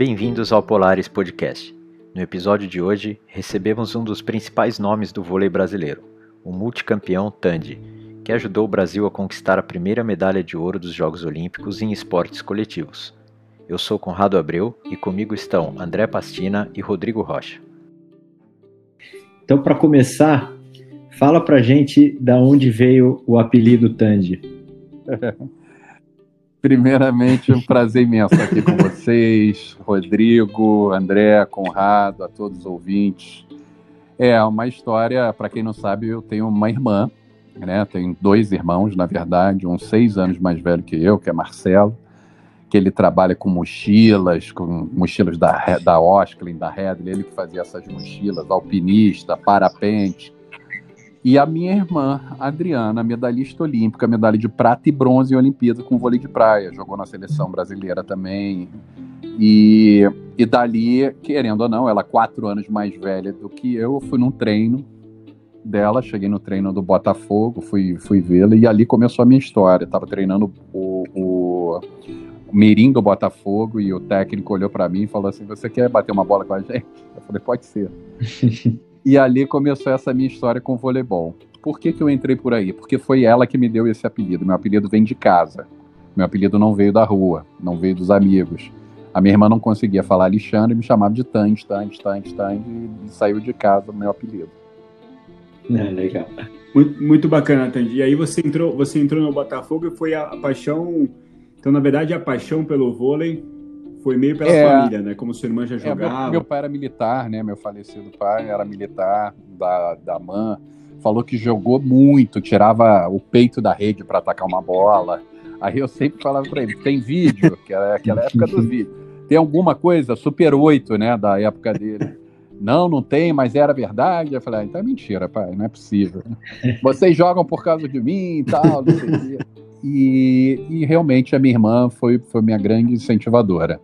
Bem-vindos ao Polaris Podcast. No episódio de hoje, recebemos um dos principais nomes do vôlei brasileiro, o multicampeão Tandy, que ajudou o Brasil a conquistar a primeira medalha de ouro dos Jogos Olímpicos em esportes coletivos. Eu sou Conrado Abreu e comigo estão André Pastina e Rodrigo Rocha. Então, para começar, fala pra gente da onde veio o apelido Tandy. Primeiramente, um prazer imenso estar aqui com vocês, Rodrigo, André, Conrado, a todos os ouvintes. É uma história, para quem não sabe, eu tenho uma irmã, né? Tenho dois irmãos, na verdade, um seis anos mais velho que eu, que é Marcelo, que ele trabalha com mochilas, com mochilas da, da Osklin, da Redley, ele que fazia essas mochilas, alpinista, parapente, e a minha irmã, Adriana, medalhista olímpica, medalha de prata e bronze em Olimpíada com vôlei de praia. Jogou na seleção brasileira também. E, e dali, querendo ou não, ela quatro anos mais velha do que eu, eu fui num treino dela, cheguei no treino do Botafogo, fui, fui vê-la e ali começou a minha história. Estava treinando o, o, o Mirim do Botafogo e o técnico olhou para mim e falou assim: Você quer bater uma bola com a gente? Eu falei: Pode ser. E ali começou essa minha história com o voleibol. Por que, que eu entrei por aí? Porque foi ela que me deu esse apelido. Meu apelido vem de casa. Meu apelido não veio da rua, não veio dos amigos. A minha irmã não conseguia falar Alexandre e me chamava de Tange, Tange, Tange, Tange e saiu de casa o meu apelido. É, legal. Muito, muito bacana, Tange. E aí você entrou, você entrou no Botafogo e foi a, a paixão. Então, na verdade, a paixão pelo vôlei foi meio pela é, família, né? Como sua irmã já jogava. É, meu, meu, pai era militar, né? Meu falecido pai era militar da, da MAN. Falou que jogou muito, tirava o peito da rede para atacar uma bola. Aí eu sempre falava para ele: tem vídeo, que era aquela época do vídeo. Tem alguma coisa, Super 8, né? Da época dele. Não, não tem, mas era verdade. Eu falei: ah, então é mentira, pai, não é possível. Vocês jogam por causa de mim e tal, não sei o quê. E, e, realmente a minha irmã foi, foi minha grande incentivadora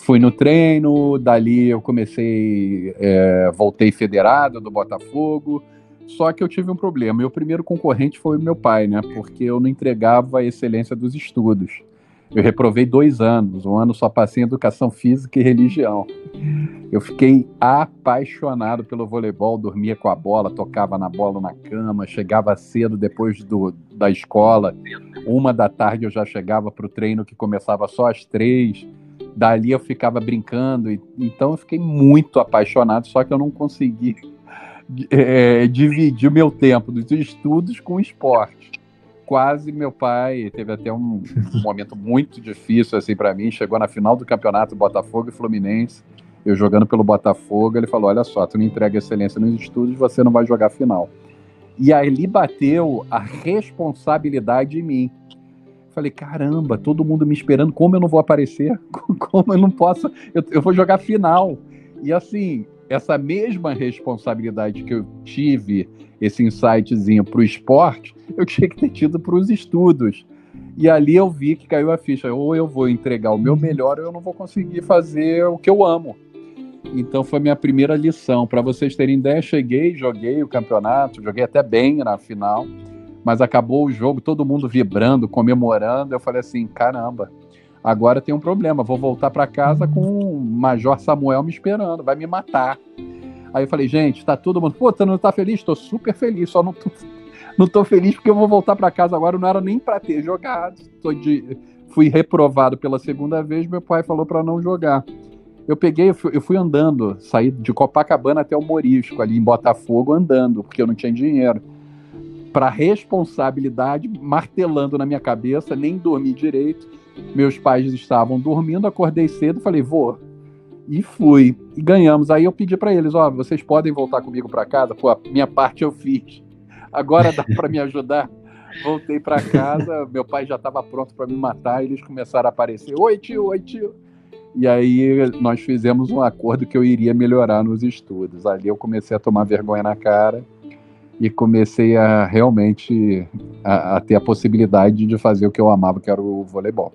fui no treino, dali eu comecei, é, voltei federado do Botafogo. Só que eu tive um problema. Meu primeiro concorrente foi meu pai, né? Porque eu não entregava a excelência dos estudos. Eu reprovei dois anos, um ano só passei em educação física e religião. Eu fiquei apaixonado pelo voleibol, dormia com a bola, tocava na bola na cama, chegava cedo depois do, da escola. Uma da tarde eu já chegava para o treino que começava só às três dali eu ficava brincando, e, então eu fiquei muito apaixonado, só que eu não consegui é, dividir o meu tempo dos estudos com o esporte. Quase meu pai teve até um, momento muito difícil assim para mim. Chegou na final do campeonato Botafogo e Fluminense, eu jogando pelo Botafogo, ele falou: Olha só, tu não entrega excelência nos estudos, você não vai jogar final. E ali bateu a responsabilidade em mim Falei, caramba, todo mundo me esperando, como eu não vou aparecer? Como eu não posso? Eu, eu vou jogar final. E assim, essa mesma responsabilidade que eu tive, esse insightzinho para o esporte, eu tinha que ter tido para os estudos. E ali eu vi que caiu a ficha. Ou eu vou entregar o meu melhor, ou eu não vou conseguir fazer o que eu amo. Então foi minha primeira lição. Para vocês terem ideia, cheguei, joguei o campeonato, joguei até bem na final mas acabou o jogo, todo mundo vibrando, comemorando. Eu falei assim: caramba, agora tem um problema, vou voltar para casa com o Major Samuel me esperando, vai me matar. Aí eu falei: gente, tá todo mundo, pô, você não tá feliz? Tô super feliz, só não tô, não tô feliz porque eu vou voltar para casa agora, não era nem para ter jogado. Tô de, fui reprovado pela segunda vez, meu pai falou para não jogar. Eu peguei, eu fui, eu fui andando, saí de Copacabana até o Morisco, ali em Botafogo, andando, porque eu não tinha dinheiro para responsabilidade martelando na minha cabeça, nem dormi direito. Meus pais estavam dormindo, acordei cedo, falei, vou. E fui. E ganhamos. Aí eu pedi para eles, ó, oh, vocês podem voltar comigo para casa? Pô, a minha parte eu fiz. Agora dá para me ajudar? Voltei para casa, meu pai já estava pronto para me matar, eles começaram a aparecer, oi tio, oi tio. E aí nós fizemos um acordo que eu iria melhorar nos estudos. Ali eu comecei a tomar vergonha na cara e comecei a realmente a, a, ter a possibilidade de fazer o que eu amava, que era o voleibol.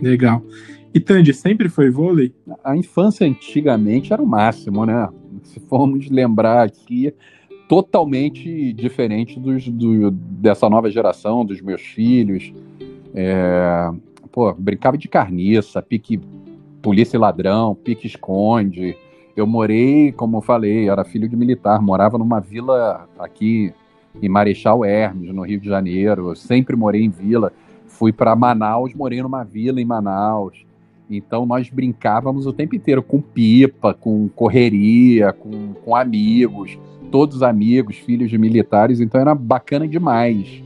Legal. E Tandy, sempre foi vôlei? A infância antigamente era o máximo, né? Se formos lembrar aqui, totalmente diferente dos, do, dessa nova geração, dos meus filhos. É, pô, brincava de carniça, pique polícia e ladrão, pique-esconde. Eu morei, como eu falei, era filho de militar, morava numa vila aqui em Marechal Hermes, no Rio de Janeiro. Eu sempre morei em vila. Fui para Manaus, morei numa vila em Manaus. Então nós brincávamos o tempo inteiro com pipa, com correria, com, com amigos, todos amigos, filhos de militares. Então era bacana demais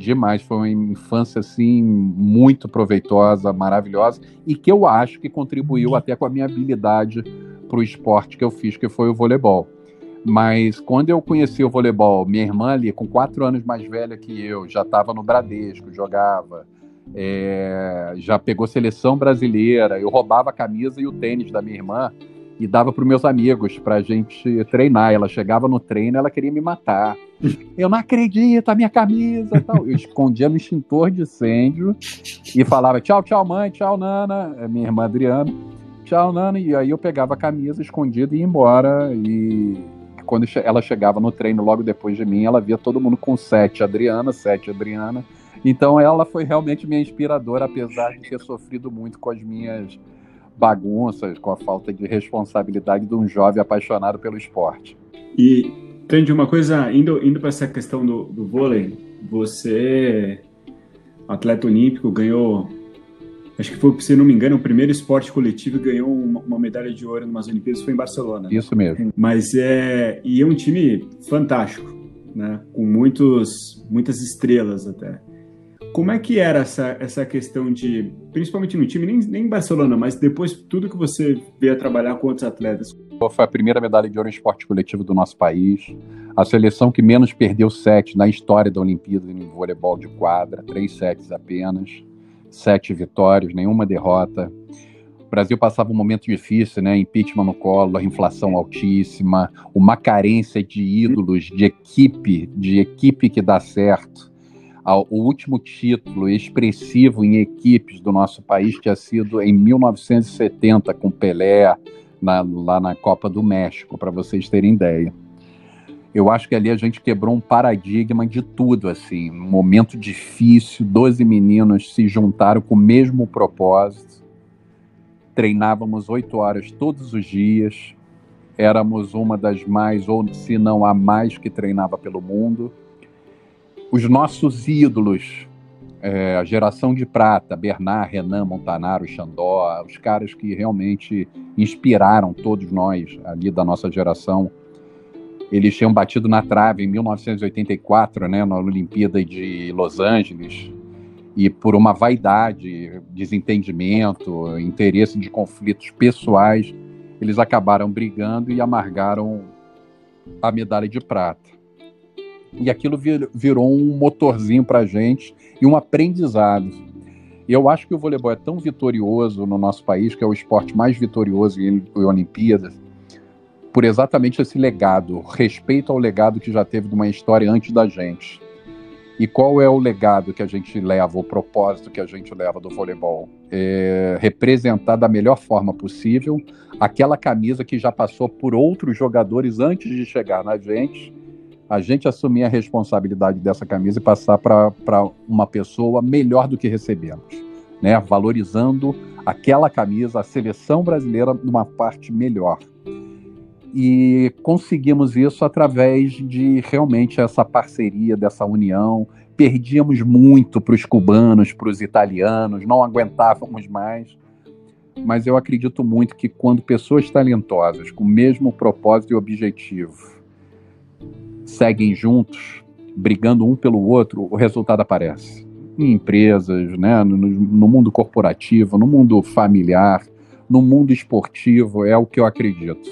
demais. Foi uma infância assim muito proveitosa, maravilhosa e que eu acho que contribuiu até com a minha habilidade para o esporte que eu fiz, que foi o voleibol. Mas quando eu conheci o voleibol, minha irmã ali, com quatro anos mais velha que eu, já estava no Bradesco, jogava, é, já pegou seleção brasileira, eu roubava a camisa e o tênis da minha irmã e dava para meus amigos para a gente treinar. Ela chegava no treino, ela queria me matar. Eu não acredito, a minha camisa. Tal. Eu escondia no extintor de incêndio e falava tchau, tchau, mãe, tchau, Nana, minha irmã Adriana, tchau, Nana. E aí eu pegava a camisa escondida e ia embora. E quando ela chegava no treino logo depois de mim, ela via todo mundo com sete Adriana, sete Adriana. Então ela foi realmente minha inspiradora, apesar de ter sofrido muito com as minhas bagunças, com a falta de responsabilidade de um jovem apaixonado pelo esporte. E, Tandy, uma coisa, indo, indo para essa questão do, do vôlei, você, atleta olímpico, ganhou, acho que foi, se não me engano, o primeiro esporte coletivo e ganhou uma, uma medalha de ouro nas Olimpíadas, foi em Barcelona. Isso mesmo. Mas é, e é um time fantástico, né? com muitos, muitas estrelas até. Como é que era essa, essa questão de, principalmente no time, nem, nem em Barcelona, mas depois tudo que você veio a trabalhar com outros atletas? Foi a primeira medalha de ouro em esporte coletivo do nosso país. A seleção que menos perdeu sete na história da Olimpíada em voleibol de quadra, três sets apenas, sete vitórias, nenhuma derrota. O Brasil passava um momento difícil, né? Impeachment no colo, inflação altíssima, uma carência de ídolos, de equipe, de equipe que dá certo o último título expressivo em equipes do nosso país tinha sido em 1970 com Pelé na, lá na Copa do México, para vocês terem ideia. Eu acho que ali a gente quebrou um paradigma de tudo, assim, um momento difícil, 12 meninos se juntaram com o mesmo propósito, treinávamos oito horas todos os dias, éramos uma das mais, ou se não a mais que treinava pelo mundo, os nossos ídolos, é, a geração de prata, Bernard, Renan, Montanaro, Xandó, os caras que realmente inspiraram todos nós ali da nossa geração. Eles tinham batido na trave em 1984, né, na Olimpíada de Los Angeles, e por uma vaidade, desentendimento, interesse de conflitos pessoais, eles acabaram brigando e amargaram a medalha de prata. E aquilo vir, virou um motorzinho para a gente e um aprendizado. Eu acho que o voleibol é tão vitorioso no nosso país, que é o esporte mais vitorioso em, em Olimpíadas, por exatamente esse legado, respeito ao legado que já teve de uma história antes da gente. E qual é o legado que a gente leva, o propósito que a gente leva do voleibol? É representar da melhor forma possível aquela camisa que já passou por outros jogadores antes de chegar na gente a gente assumir a responsabilidade dessa camisa e passar para uma pessoa melhor do que recebemos, né? valorizando aquela camisa, a seleção brasileira, numa parte melhor. E conseguimos isso através de realmente essa parceria, dessa união. Perdíamos muito para os cubanos, para os italianos, não aguentávamos mais. Mas eu acredito muito que quando pessoas talentosas, com o mesmo propósito e objetivo, seguem juntos, brigando um pelo outro, o resultado aparece. Em empresas, né, no, no mundo corporativo, no mundo familiar, no mundo esportivo, é o que eu acredito.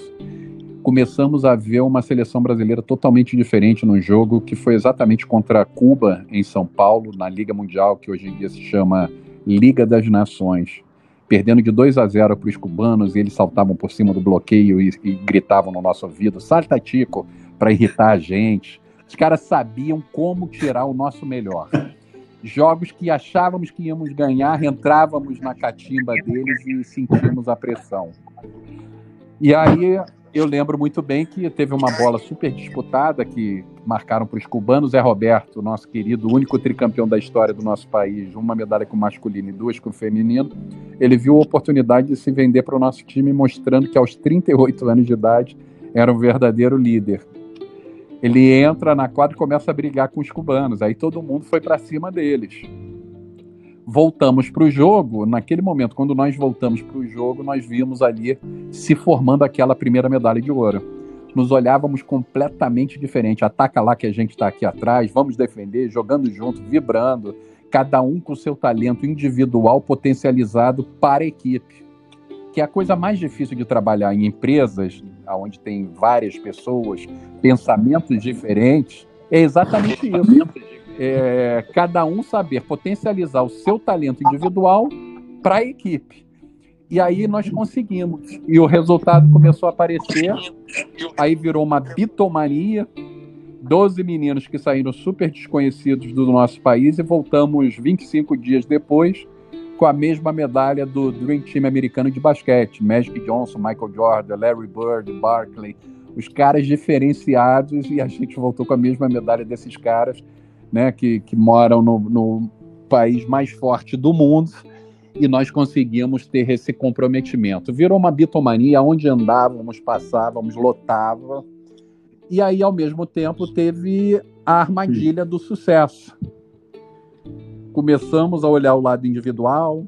Começamos a ver uma seleção brasileira totalmente diferente no jogo, que foi exatamente contra Cuba, em São Paulo, na Liga Mundial, que hoje em dia se chama Liga das Nações perdendo de 2 a 0 para os cubanos, e eles saltavam por cima do bloqueio e, e gritavam no nosso ouvido: Salta Tico, para irritar a gente. Os caras sabiam como tirar o nosso melhor. Jogos que achávamos que íamos ganhar, entrávamos na catimba deles e sentíamos a pressão. E aí eu lembro muito bem que teve uma bola super disputada que marcaram para os cubanos. Zé Roberto, nosso querido, único tricampeão da história do nosso país, uma medalha com masculino e duas com feminino. Ele viu a oportunidade de se vender para o nosso time, mostrando que aos 38 anos de idade era um verdadeiro líder. Ele entra na quadra e começa a brigar com os cubanos. Aí todo mundo foi para cima deles voltamos para o jogo, naquele momento, quando nós voltamos para o jogo, nós vimos ali se formando aquela primeira medalha de ouro. Nos olhávamos completamente diferente. Ataca lá que a gente está aqui atrás, vamos defender, jogando junto, vibrando, cada um com seu talento individual potencializado para a equipe. Que é a coisa mais difícil de trabalhar em empresas, onde tem várias pessoas, pensamentos diferentes, é exatamente isso é, cada um saber potencializar o seu talento individual para a equipe. E aí nós conseguimos. E o resultado começou a aparecer. Aí virou uma bitomania. Doze meninos que saíram super desconhecidos do nosso país e voltamos 25 dias depois com a mesma medalha do Dream Team americano de basquete. Magic Johnson, Michael Jordan, Larry Bird, Barkley. Os caras diferenciados e a gente voltou com a mesma medalha desses caras né, que, que moram no, no país mais forte do mundo, e nós conseguimos ter esse comprometimento. Virou uma bitomania, onde andávamos, passávamos, lotava. E aí, ao mesmo tempo, teve a armadilha do sucesso. Começamos a olhar o lado individual,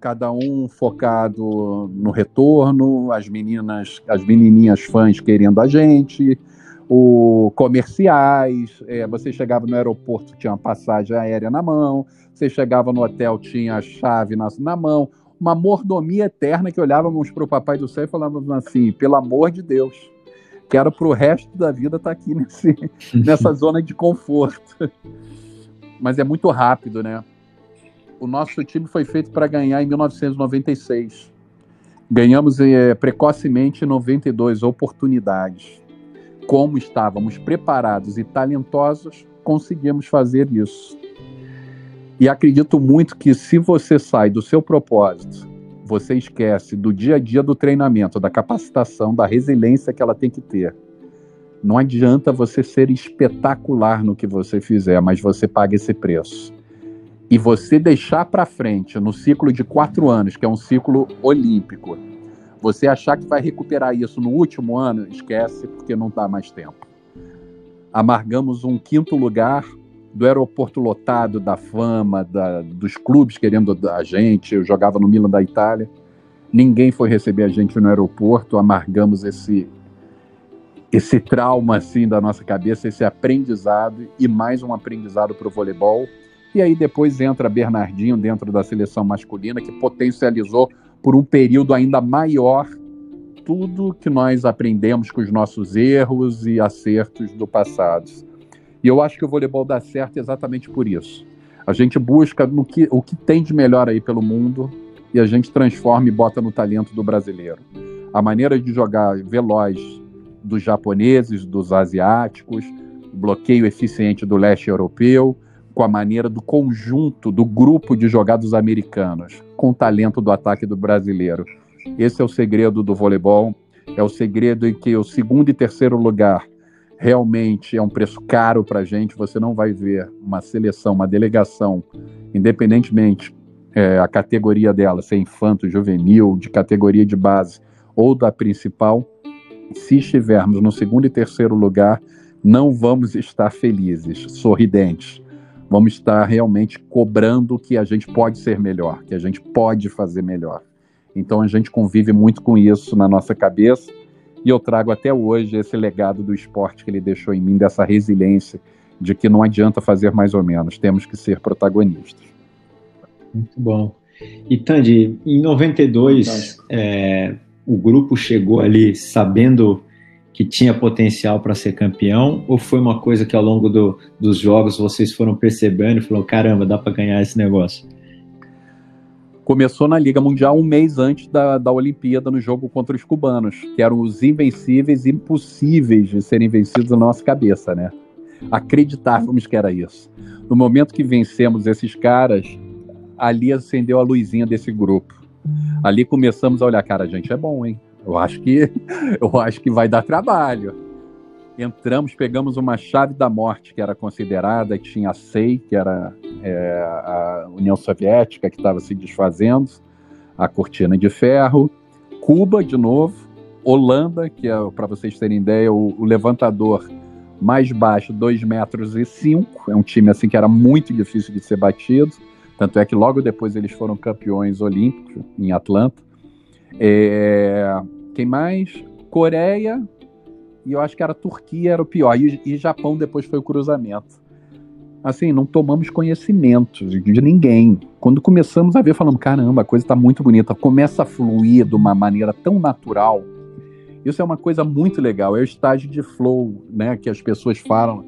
cada um focado no retorno, as meninas, as menininhas fãs querendo a gente, o comerciais, é, você chegava no aeroporto, tinha uma passagem aérea na mão, você chegava no hotel, tinha a chave na, na mão, uma mordomia eterna que olhávamos para o Papai do Céu e falávamos assim, pelo amor de Deus, quero para o resto da vida estar tá aqui nesse, nessa zona de conforto. Mas é muito rápido, né? O nosso time foi feito para ganhar em 1996. Ganhamos é, precocemente 92 oportunidades como estávamos preparados e talentosos, conseguimos fazer isso. E acredito muito que se você sai do seu propósito, você esquece do dia a dia do treinamento, da capacitação, da resiliência que ela tem que ter. Não adianta você ser espetacular no que você fizer, mas você paga esse preço. E você deixar para frente no ciclo de quatro anos, que é um ciclo olímpico, você achar que vai recuperar isso no último ano, esquece, porque não dá mais tempo. Amargamos um quinto lugar do aeroporto lotado, da fama, da, dos clubes querendo a gente. Eu jogava no Milan da Itália. Ninguém foi receber a gente no aeroporto. Amargamos esse esse trauma assim da nossa cabeça, esse aprendizado e mais um aprendizado para o voleibol. E aí depois entra Bernardinho dentro da seleção masculina que potencializou por um período ainda maior tudo que nós aprendemos com os nossos erros e acertos do passado. E eu acho que o voleibol dá certo exatamente por isso. A gente busca no que, o que tem de melhor aí pelo mundo e a gente transforma e bota no talento do brasileiro. A maneira de jogar veloz dos japoneses, dos asiáticos, bloqueio eficiente do leste europeu, com a maneira do conjunto, do grupo de jogados americanos, com o talento do ataque do brasileiro. Esse é o segredo do voleibol, é o segredo em que o segundo e terceiro lugar realmente é um preço caro para a gente. Você não vai ver uma seleção, uma delegação, independentemente é, a categoria dela, ser infanto, juvenil, de categoria de base ou da principal, se estivermos no segundo e terceiro lugar, não vamos estar felizes, sorridentes vamos estar realmente cobrando que a gente pode ser melhor, que a gente pode fazer melhor. Então a gente convive muito com isso na nossa cabeça e eu trago até hoje esse legado do esporte que ele deixou em mim, dessa resiliência de que não adianta fazer mais ou menos, temos que ser protagonistas. Muito bom. E Tandy, em 92, é, o grupo chegou ali sabendo que tinha potencial para ser campeão? Ou foi uma coisa que ao longo do, dos jogos vocês foram percebendo e falaram: caramba, dá para ganhar esse negócio? Começou na Liga Mundial um mês antes da, da Olimpíada, no jogo contra os cubanos, que eram os invencíveis, impossíveis de serem vencidos na nossa cabeça, né? Acreditávamos que era isso. No momento que vencemos esses caras, ali acendeu a luzinha desse grupo. Ali começamos a olhar, cara, a gente é bom, hein? Eu acho que eu acho que vai dar trabalho. Entramos, pegamos uma chave da morte que era considerada, que tinha a SEI, que era é, a União Soviética que estava se desfazendo, a cortina de ferro, Cuba de novo, Holanda, que é, para vocês terem ideia, o, o levantador mais baixo, 2 metros e 5, é um time assim que era muito difícil de ser batido, tanto é que logo depois eles foram campeões olímpicos em Atlanta. É, quem mais? Coreia, e eu acho que era Turquia, era o pior, e, e Japão depois foi o cruzamento. Assim, não tomamos conhecimento de, de ninguém. Quando começamos a ver, falamos, caramba, a coisa está muito bonita, começa a fluir de uma maneira tão natural. Isso é uma coisa muito legal, é o estágio de flow, né, que as pessoas falam,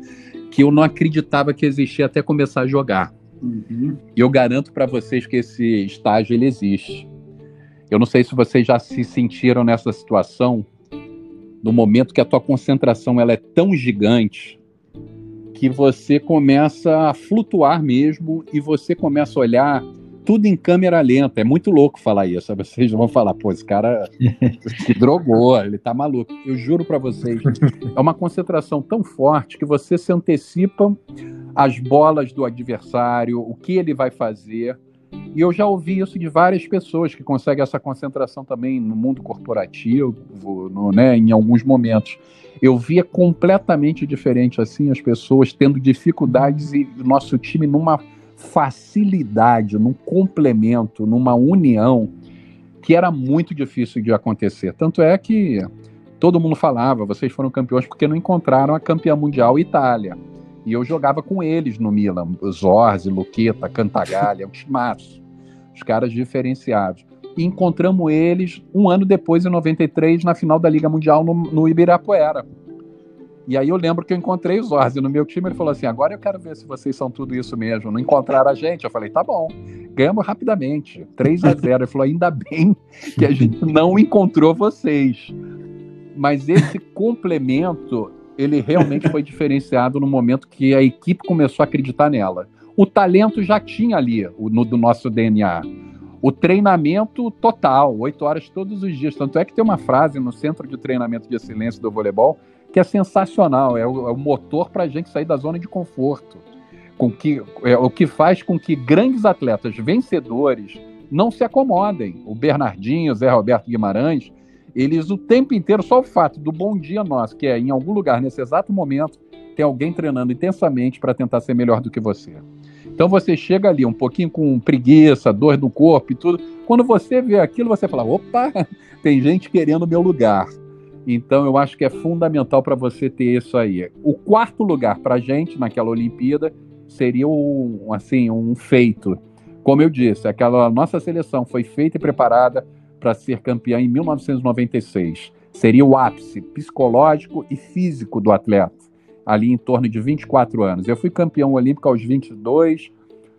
que eu não acreditava que existia até começar a jogar. Uhum. E eu garanto para vocês que esse estágio ele existe. Eu não sei se vocês já se sentiram nessa situação, no momento que a tua concentração ela é tão gigante que você começa a flutuar mesmo e você começa a olhar tudo em câmera lenta. É muito louco falar isso. Vocês vão falar, pô, esse cara se drogou, ele tá maluco. Eu juro para vocês, é uma concentração tão forte que você se antecipa as bolas do adversário, o que ele vai fazer. E eu já ouvi isso de várias pessoas que conseguem essa concentração também no mundo corporativo, no, né, em alguns momentos. Eu via completamente diferente assim as pessoas tendo dificuldades e o nosso time numa facilidade, num complemento, numa união que era muito difícil de acontecer. Tanto é que todo mundo falava, vocês foram campeões porque não encontraram a campeã mundial Itália. E eu jogava com eles no Milan, Zorzi, Luqueta, Cantagalha, um timaço os caras diferenciados. E encontramos eles um ano depois, em 93, na final da Liga Mundial no, no Ibirapuera. E aí eu lembro que eu encontrei o Zorzi no meu time, ele falou assim, agora eu quero ver se vocês são tudo isso mesmo. Não encontraram a gente? Eu falei, tá bom. Ganhamos rapidamente, 3 a 0 Ele falou, ainda bem que a gente não encontrou vocês. Mas esse complemento, ele realmente foi diferenciado no momento que a equipe começou a acreditar nela. O talento já tinha ali no do nosso DNA. O treinamento total, oito horas todos os dias. Tanto é que tem uma frase no Centro de Treinamento de Excelência do Voleibol que é sensacional. É o, é o motor para a gente sair da zona de conforto. Com que, é o que faz com que grandes atletas vencedores não se acomodem. O Bernardinho, o Zé Roberto Guimarães, eles o tempo inteiro, só o fato do bom dia nosso, que é em algum lugar, nesse exato momento, tem alguém treinando intensamente para tentar ser melhor do que você. Então você chega ali um pouquinho com preguiça, dor do corpo e tudo. Quando você vê aquilo, você fala: opa, tem gente querendo o meu lugar. Então eu acho que é fundamental para você ter isso aí. O quarto lugar para a gente naquela Olimpíada seria um, assim, um feito. Como eu disse, aquela nossa seleção foi feita e preparada para ser campeã em 1996. Seria o ápice psicológico e físico do atleta ali em torno de 24 anos. Eu fui campeão olímpico aos 22,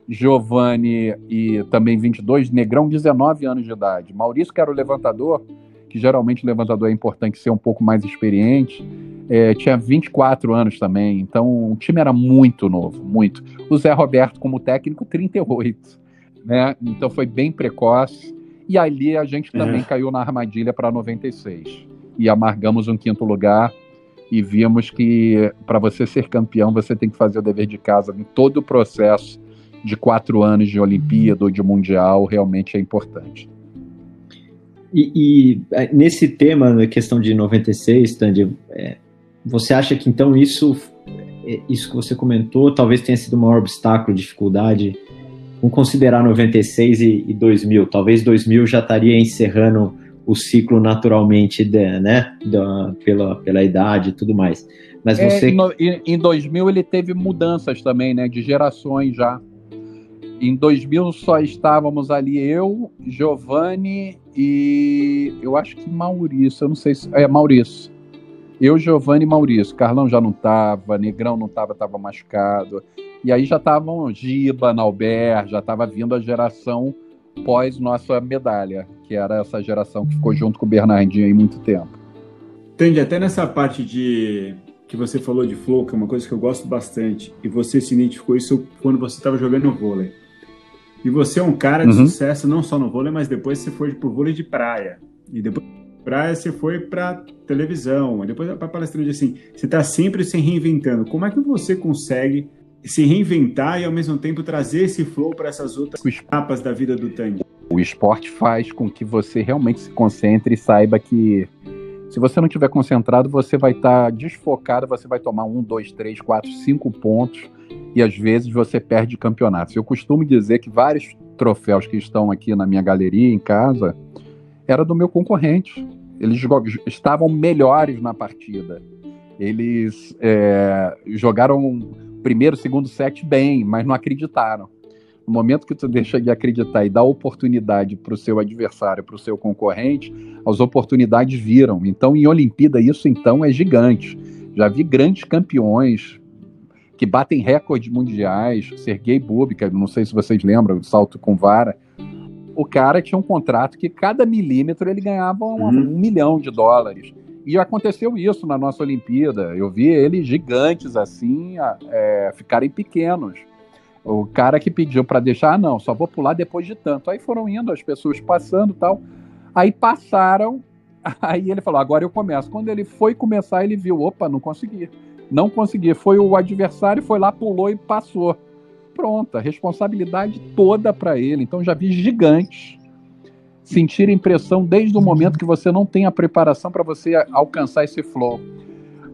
Giovanni e também 22, Negrão 19 anos de idade. Maurício, que era o levantador, que geralmente o levantador é importante ser um pouco mais experiente, é, tinha 24 anos também, então o time era muito novo, muito. O Zé Roberto, como técnico, 38, né? Então foi bem precoce. E ali a gente também é. caiu na armadilha para 96. E amargamos um quinto lugar e vimos que para você ser campeão você tem que fazer o dever de casa em todo o processo de quatro anos de Olimpíada ou de Mundial realmente é importante. E, e é, nesse tema, na questão de 96, Tandy, é, você acha que então isso, é, isso que você comentou, talvez tenha sido o maior obstáculo, dificuldade, com considerar 96 e, e 2000? Talvez 2000 já estaria encerrando o ciclo naturalmente, de, né, da, pela, pela idade e tudo mais. Mas é, você... É, em 2000 ele teve mudanças também, né, de gerações já. Em 2000 só estávamos ali eu, Giovanni e eu acho que Maurício, eu não sei se é Maurício. Eu, Giovanni e Maurício. Carlão já não estava, Negrão não estava, estava machucado. E aí já estavam Giba, Nauber, já estava vindo a geração pós nossa medalha, que era essa geração que ficou junto com o Bernardinho aí muito tempo. Entende, até nessa parte de que você falou de flow, que é uma coisa que eu gosto bastante, e você se identificou isso quando você estava jogando vôlei. E você é um cara de uhum. sucesso não só no vôlei, mas depois você foi pro vôlei de praia. E depois praia, você foi para televisão, depois para palestrante, assim, você está sempre se reinventando. Como é que você consegue se reinventar e ao mesmo tempo trazer esse flow para essas outras etapas da vida do tango? O esporte faz com que você realmente se concentre e saiba que se você não estiver concentrado, você vai estar tá desfocado, você vai tomar um, dois, três, quatro, cinco pontos e às vezes você perde campeonatos. Eu costumo dizer que vários troféus que estão aqui na minha galeria em casa era do meu concorrente. Eles estavam melhores na partida. Eles é, jogaram primeiro, segundo set bem, mas não acreditaram. No momento que tu deixa de acreditar e dá oportunidade para o seu adversário, para o seu concorrente, as oportunidades viram. Então, em Olimpíada, isso então é gigante. Já vi grandes campeões que batem recordes mundiais. Sergei Bubka, não sei se vocês lembram, salto com vara. O cara tinha um contrato que cada milímetro ele ganhava um, uhum. um milhão de dólares. E aconteceu isso na nossa Olimpíada. Eu vi eles gigantes assim, é, ficarem pequenos. O cara que pediu para deixar, ah, não, só vou pular depois de tanto. Aí foram indo, as pessoas passando tal. Aí passaram, aí ele falou, agora eu começo. Quando ele foi começar, ele viu, opa, não consegui. Não consegui. Foi o adversário, foi lá, pulou e passou. Pronto, a responsabilidade toda para ele. Então já vi gigantes sentir impressão desde o momento que você não tem a preparação para você alcançar esse flow.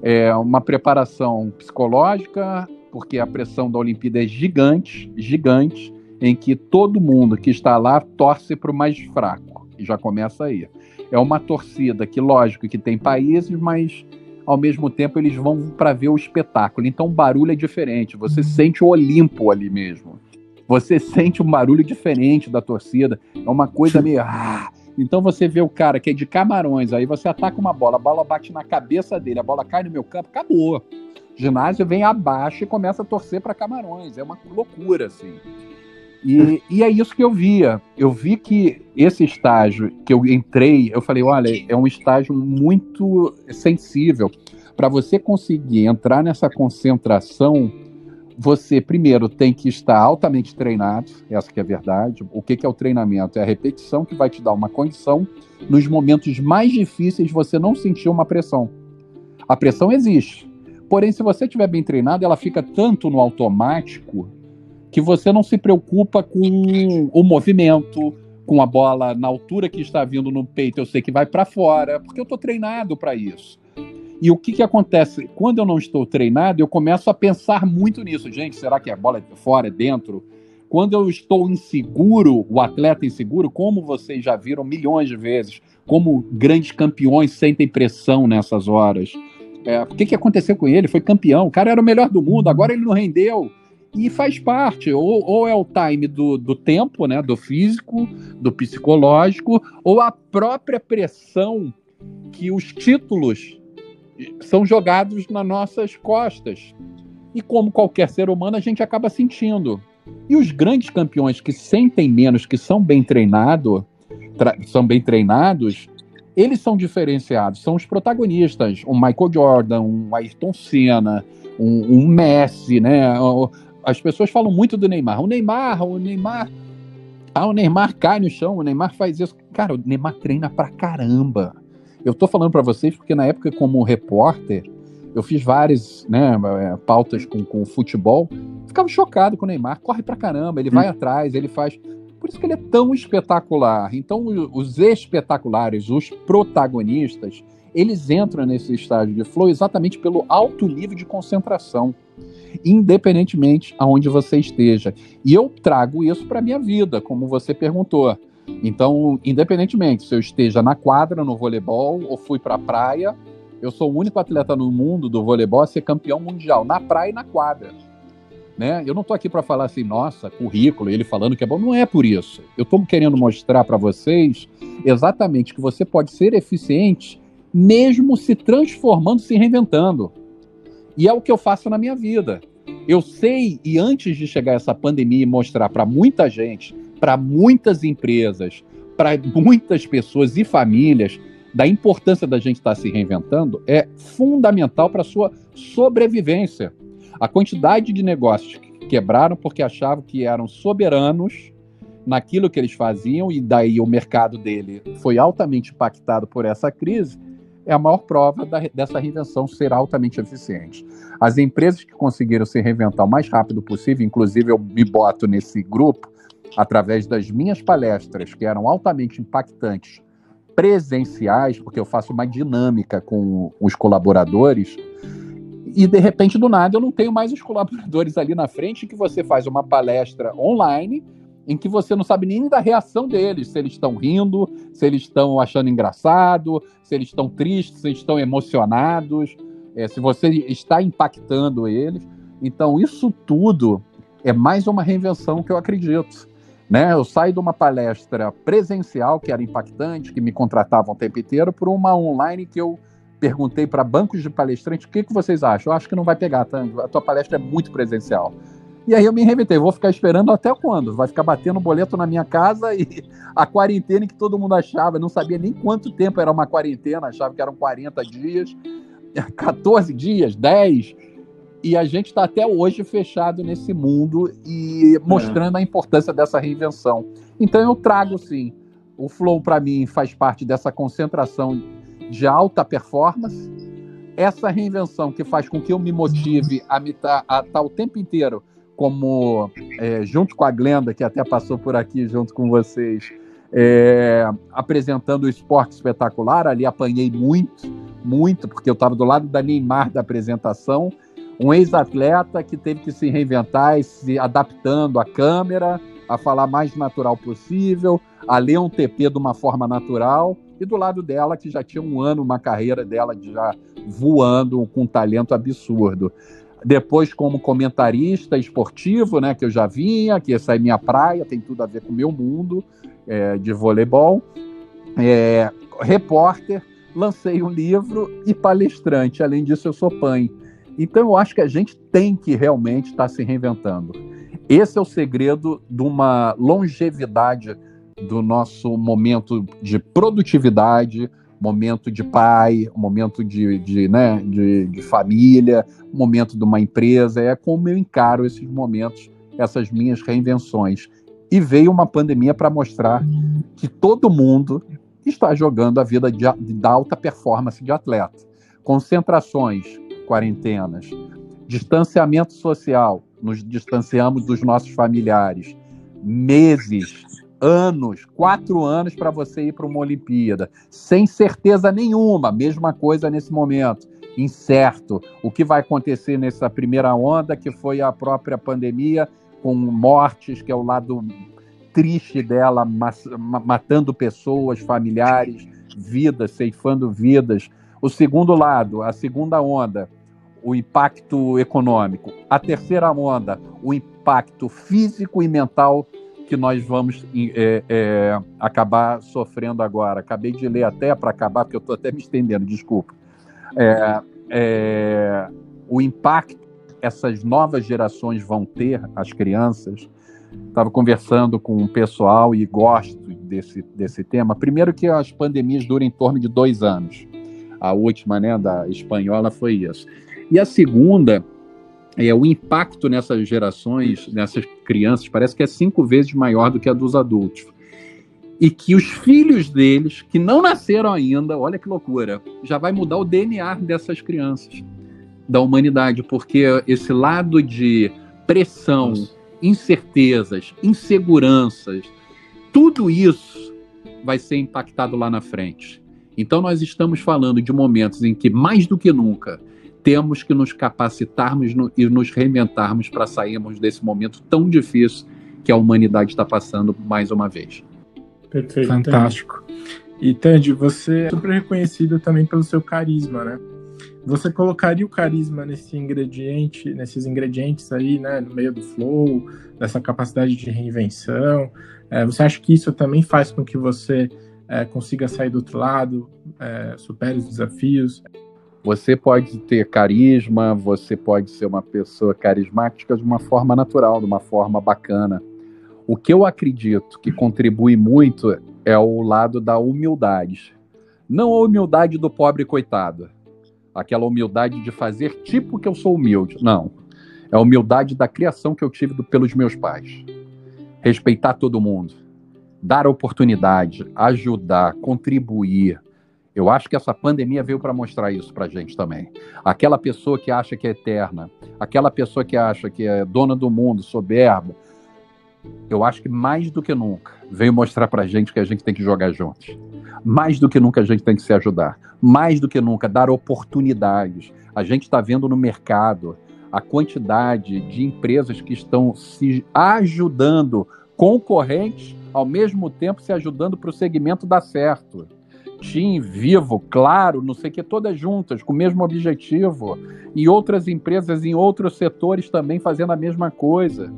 É uma preparação psicológica, porque a pressão da Olimpíada é gigante, gigante, em que todo mundo que está lá torce para o mais fraco. E já começa aí. É uma torcida que, lógico, que tem países, mas ao mesmo tempo eles vão para ver o espetáculo. Então o barulho é diferente. Você uhum. sente o Olimpo ali mesmo. Você sente um barulho diferente da torcida. É uma coisa meio. Ah! Então você vê o cara que é de camarões, aí você ataca uma bola, a bola bate na cabeça dele, a bola cai no meu campo, acabou ginásio vem abaixo e começa a torcer para Camarões. É uma loucura, assim. E, e, é isso que eu via. Eu vi que esse estágio que eu entrei, eu falei, olha, é um estágio muito sensível. Para você conseguir entrar nessa concentração, você primeiro tem que estar altamente treinado, essa que é a verdade. O que, que é o treinamento? É a repetição que vai te dar uma condição nos momentos mais difíceis você não sentir uma pressão. A pressão existe, Porém, se você estiver bem treinado, ela fica tanto no automático que você não se preocupa com o movimento, com a bola na altura que está vindo no peito, eu sei que vai para fora, porque eu estou treinado para isso. E o que, que acontece? Quando eu não estou treinado, eu começo a pensar muito nisso. Gente, será que a bola é fora, é dentro? Quando eu estou inseguro, o atleta inseguro, como vocês já viram milhões de vezes, como grandes campeões sentem pressão nessas horas. É, o que, que aconteceu com ele? Foi campeão, o cara era o melhor do mundo, agora ele não rendeu. E faz parte, ou, ou é o time do, do tempo, né, do físico, do psicológico, ou a própria pressão que os títulos são jogados nas nossas costas. E como qualquer ser humano, a gente acaba sentindo. E os grandes campeões que sentem menos, que são bem treinados, são bem treinados, eles são diferenciados, são os protagonistas. Um Michael Jordan, um Ayrton Senna, um, um, Messi, né? As pessoas falam muito do Neymar. O Neymar, o Neymar. Ah, o Neymar cai no chão, o Neymar faz isso. Cara, o Neymar treina pra caramba. Eu tô falando para vocês porque na época, como repórter, eu fiz várias né, é, pautas com, com futebol. Ficava chocado com o Neymar. Corre pra caramba, ele hum. vai atrás, ele faz. Por isso que ele é tão espetacular. Então, os espetaculares, os protagonistas, eles entram nesse estágio de flow exatamente pelo alto nível de concentração, independentemente aonde você esteja. E eu trago isso para minha vida, como você perguntou. Então, independentemente se eu esteja na quadra no voleibol ou fui para a praia, eu sou o único atleta no mundo do voleibol a ser campeão mundial na praia e na quadra. Né? Eu não estou aqui para falar assim, nossa, currículo, ele falando que é bom. Não é por isso. Eu estou querendo mostrar para vocês exatamente que você pode ser eficiente mesmo se transformando, se reinventando. E é o que eu faço na minha vida. Eu sei, e antes de chegar essa pandemia e mostrar para muita gente, para muitas empresas, para muitas pessoas e famílias, da importância da gente estar se reinventando, é fundamental para a sua sobrevivência. A quantidade de negócios que quebraram porque achavam que eram soberanos naquilo que eles faziam, e daí o mercado dele foi altamente impactado por essa crise, é a maior prova da, dessa reinvenção ser altamente eficiente. As empresas que conseguiram se reinventar o mais rápido possível, inclusive eu me boto nesse grupo, através das minhas palestras, que eram altamente impactantes, presenciais, porque eu faço uma dinâmica com os colaboradores, e de repente, do nada, eu não tenho mais os colaboradores ali na frente, que você faz uma palestra online em que você não sabe nem da reação deles, se eles estão rindo, se eles estão achando engraçado, se eles estão tristes, se eles estão emocionados, é, se você está impactando eles. Então, isso tudo é mais uma reinvenção que eu acredito. Né? Eu saio de uma palestra presencial, que era impactante, que me contratavam o tempo inteiro, por uma online que eu perguntei para bancos de palestrantes o que, que vocês acham. Eu acho que não vai pegar, tá? a tua palestra é muito presencial. E aí eu me reinventei, vou ficar esperando até quando? Vai ficar batendo boleto na minha casa e a quarentena que todo mundo achava, não sabia nem quanto tempo era uma quarentena, achava que eram 40 dias, 14 dias, 10. E a gente está até hoje fechado nesse mundo e mostrando é. a importância dessa reinvenção. Então eu trago sim. O Flow, para mim, faz parte dessa concentração de alta performance. Essa reinvenção que faz com que eu me motive a estar tá, tá o tempo inteiro como é, junto com a Glenda, que até passou por aqui junto com vocês, é, apresentando o esporte espetacular. Ali apanhei muito, muito, porque eu estava do lado da Neymar da apresentação. Um ex-atleta que teve que se reinventar se adaptando à câmera, a falar mais natural possível, a ler um TP de uma forma natural. E do lado dela, que já tinha um ano, uma carreira dela já voando com um talento absurdo depois como comentarista esportivo, né, que eu já vinha, que essa é minha praia, tem tudo a ver com o meu mundo é, de voleibol, é, repórter, lancei um livro e palestrante, além disso eu sou pai. Então eu acho que a gente tem que realmente estar tá se reinventando. Esse é o segredo de uma longevidade do nosso momento de produtividade, momento de pai, momento de, de, né, de, de família, momento de uma empresa. É como eu encaro esses momentos, essas minhas reinvenções. E veio uma pandemia para mostrar que todo mundo está jogando a vida de, de alta performance de atleta. Concentrações, quarentenas, distanciamento social, nos distanciamos dos nossos familiares, meses anos, quatro anos para você ir para uma Olimpíada, sem certeza nenhuma, mesma coisa nesse momento, incerto. O que vai acontecer nessa primeira onda, que foi a própria pandemia, com mortes, que é o lado triste dela, matando pessoas, familiares, vidas, ceifando vidas. O segundo lado, a segunda onda, o impacto econômico. A terceira onda, o impacto físico e mental que nós vamos é, é, acabar sofrendo agora. Acabei de ler até para acabar, porque eu estou até me estendendo, desculpa. É, é, o impacto essas novas gerações vão ter, as crianças. Estava conversando com um pessoal e gosto desse, desse tema. Primeiro que as pandemias duram em torno de dois anos. A última, né, da espanhola, foi isso. E a segunda é, o impacto nessas gerações, nessas crianças, parece que é cinco vezes maior do que a dos adultos. E que os filhos deles, que não nasceram ainda, olha que loucura, já vai mudar o DNA dessas crianças, da humanidade, porque esse lado de pressão, incertezas, inseguranças, tudo isso vai ser impactado lá na frente. Então, nós estamos falando de momentos em que, mais do que nunca, temos que nos capacitarmos no, e nos reinventarmos para sairmos desse momento tão difícil que a humanidade está passando mais uma vez. Perfeito. Fantástico. E Tandy, você é super reconhecido também pelo seu carisma, né? Você colocaria o carisma nesse ingrediente, nesses ingredientes aí, né, no meio do flow, dessa capacidade de reinvenção? É, você acha que isso também faz com que você é, consiga sair do outro lado, é, supere os desafios? Você pode ter carisma, você pode ser uma pessoa carismática de uma forma natural, de uma forma bacana. O que eu acredito que contribui muito é o lado da humildade. Não a humildade do pobre coitado, aquela humildade de fazer tipo que eu sou humilde. Não. É a humildade da criação que eu tive do, pelos meus pais. respeitar todo mundo, dar oportunidade, ajudar, contribuir. Eu acho que essa pandemia veio para mostrar isso para a gente também. Aquela pessoa que acha que é eterna, aquela pessoa que acha que é dona do mundo, soberba, eu acho que mais do que nunca veio mostrar para a gente que a gente tem que jogar juntos. Mais do que nunca a gente tem que se ajudar. Mais do que nunca dar oportunidades. A gente está vendo no mercado a quantidade de empresas que estão se ajudando, concorrentes, ao mesmo tempo se ajudando para o segmento dar certo. TIM, Vivo, Claro, não sei o que, todas juntas, com o mesmo objetivo. E outras empresas em outros setores também fazendo a mesma coisa.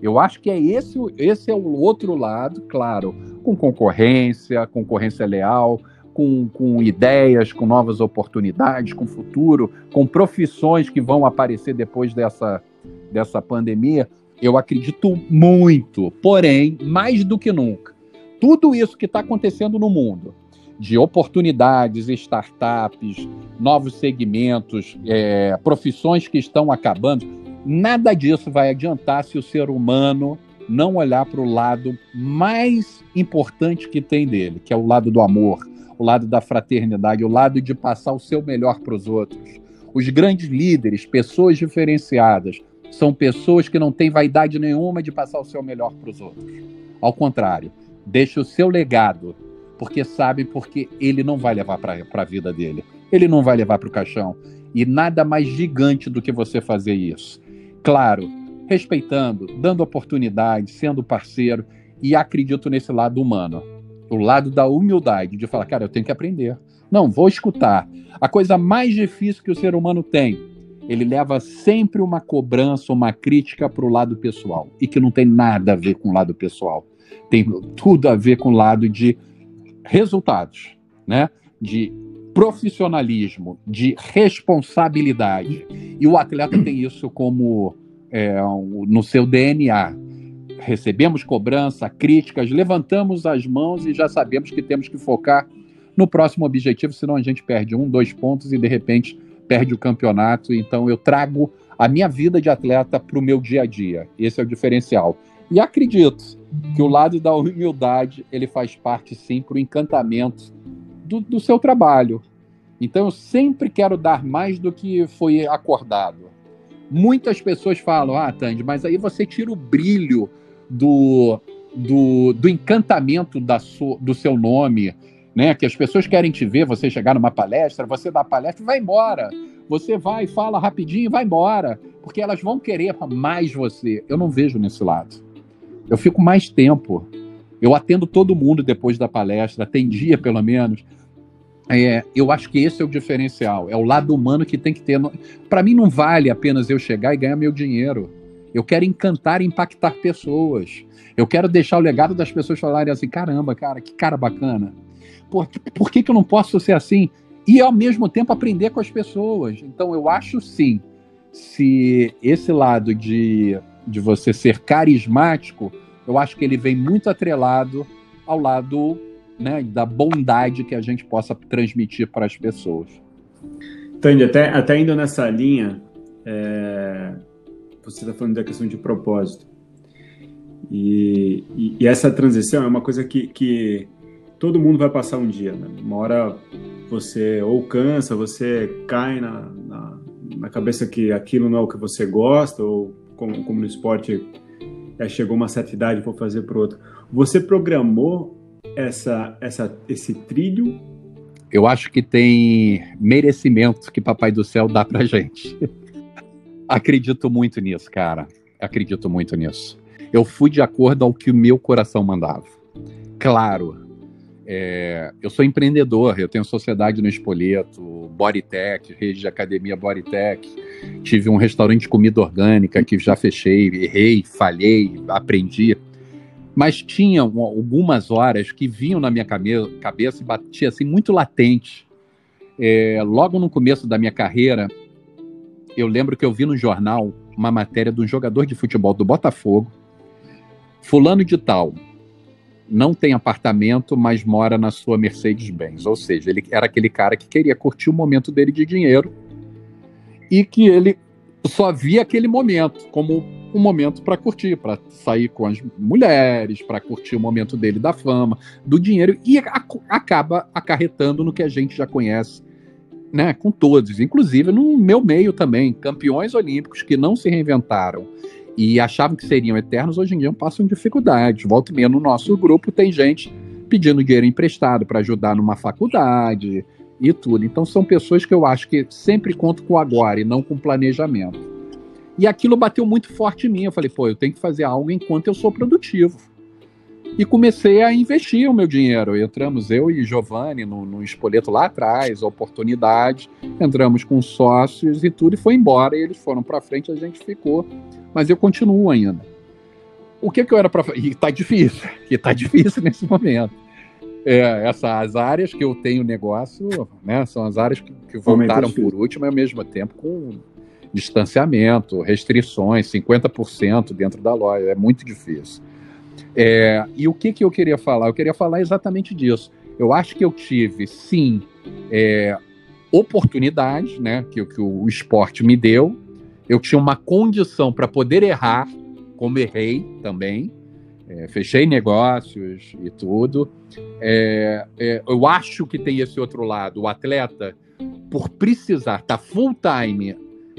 Eu acho que é esse, esse é o outro lado, claro, com concorrência, concorrência leal, com, com ideias, com novas oportunidades, com futuro, com profissões que vão aparecer depois dessa, dessa pandemia. Eu acredito muito, porém, mais do que nunca, tudo isso que está acontecendo no mundo, de oportunidades, startups, novos segmentos, é, profissões que estão acabando, Nada disso vai adiantar se o ser humano não olhar para o lado mais importante que tem dele, que é o lado do amor, o lado da fraternidade, o lado de passar o seu melhor para os outros. Os grandes líderes, pessoas diferenciadas, são pessoas que não têm vaidade nenhuma de passar o seu melhor para os outros. Ao contrário, deixa o seu legado, porque sabe porque ele não vai levar para a vida dele, ele não vai levar para o caixão. E nada mais gigante do que você fazer isso claro, respeitando, dando oportunidade, sendo parceiro e acredito nesse lado humano, o lado da humildade, de falar, cara, eu tenho que aprender. Não, vou escutar. A coisa mais difícil que o ser humano tem, ele leva sempre uma cobrança, uma crítica para o lado pessoal e que não tem nada a ver com o lado pessoal. Tem tudo a ver com o lado de resultados, né? De profissionalismo, de responsabilidade. E o atleta tem isso como é, no seu DNA. Recebemos cobrança, críticas, levantamos as mãos e já sabemos que temos que focar no próximo objetivo, senão a gente perde um, dois pontos e de repente perde o campeonato. Então eu trago a minha vida de atleta para o meu dia a dia. Esse é o diferencial. E acredito que o lado da humildade ele faz parte sim para o encantamento do, do seu trabalho. Então eu sempre quero dar mais do que foi acordado. Muitas pessoas falam, ah, Tandy, mas aí você tira o brilho do, do, do encantamento da sua, do seu nome, né? Que as pessoas querem te ver, você chegar numa palestra, você dá palestra, vai embora. Você vai, fala rapidinho e vai embora. Porque elas vão querer mais você. Eu não vejo nesse lado. Eu fico mais tempo. Eu atendo todo mundo depois da palestra, atendia pelo menos. É, eu acho que esse é o diferencial, é o lado humano que tem que ter. Para mim, não vale apenas eu chegar e ganhar meu dinheiro. Eu quero encantar e impactar pessoas. Eu quero deixar o legado das pessoas falarem assim: caramba, cara, que cara bacana. Por, por que, que eu não posso ser assim? E ao mesmo tempo aprender com as pessoas. Então, eu acho sim, se esse lado de, de você ser carismático, eu acho que ele vem muito atrelado ao lado né, da bondade que a gente possa transmitir para as pessoas. Tandy, até, até indo nessa linha, é, você está falando da questão de propósito. E, e, e, essa transição é uma coisa que, que todo mundo vai passar um dia. Né? Uma hora você ou cansa, você cai na, na, na, cabeça que aquilo não é o que você gosta, ou como, como no esporte, é, chegou uma certa idade, vou fazer para outro. Você programou essa, essa, esse trilho? Eu acho que tem merecimento que Papai do Céu dá pra gente. Acredito muito nisso, cara. Acredito muito nisso. Eu fui de acordo ao que o meu coração mandava. Claro, é, eu sou empreendedor, eu tenho sociedade no Espoleto, Bodytech, rede de academia Bodytech. Tive um restaurante de comida orgânica que já fechei, errei, falhei, aprendi. Mas tinha algumas horas que vinham na minha cabeça e batia assim muito latente. É, logo no começo da minha carreira, eu lembro que eu vi no jornal uma matéria de um jogador de futebol do Botafogo, fulano de tal, não tem apartamento, mas mora na sua Mercedes-Benz. Ou seja, ele era aquele cara que queria curtir o momento dele de dinheiro e que ele só via aquele momento como um momento para curtir, para sair com as mulheres, para curtir o momento dele da fama, do dinheiro e acaba acarretando no que a gente já conhece, né, com todos, inclusive no meu meio também, campeões olímpicos que não se reinventaram e achavam que seriam eternos, hoje em dia passam dificuldades. Volta e meia no nosso grupo tem gente pedindo dinheiro emprestado para ajudar numa faculdade e tudo. Então são pessoas que eu acho que sempre conto com agora e não com planejamento. E aquilo bateu muito forte em mim. Eu falei, pô, eu tenho que fazer algo enquanto eu sou produtivo. E comecei a investir o meu dinheiro. Entramos eu e Giovanni no, no Espoleto lá atrás, oportunidade. Entramos com sócios e tudo, e foi embora. E eles foram para frente, a gente ficou. Mas eu continuo ainda. O que, que eu era para E tá difícil, que tá difícil nesse momento. É, essas áreas que eu tenho negócio, né, são as áreas que, que voltaram por último, e ao mesmo tempo com distanciamento, restrições, 50% dentro da loja, é muito difícil. É, e o que, que eu queria falar? Eu queria falar exatamente disso. Eu acho que eu tive, sim, é, oportunidades né, que, que o esporte me deu. Eu tinha uma condição para poder errar, como errei também. É, fechei negócios e tudo. É, é, eu acho que tem esse outro lado. O atleta, por precisar estar tá full time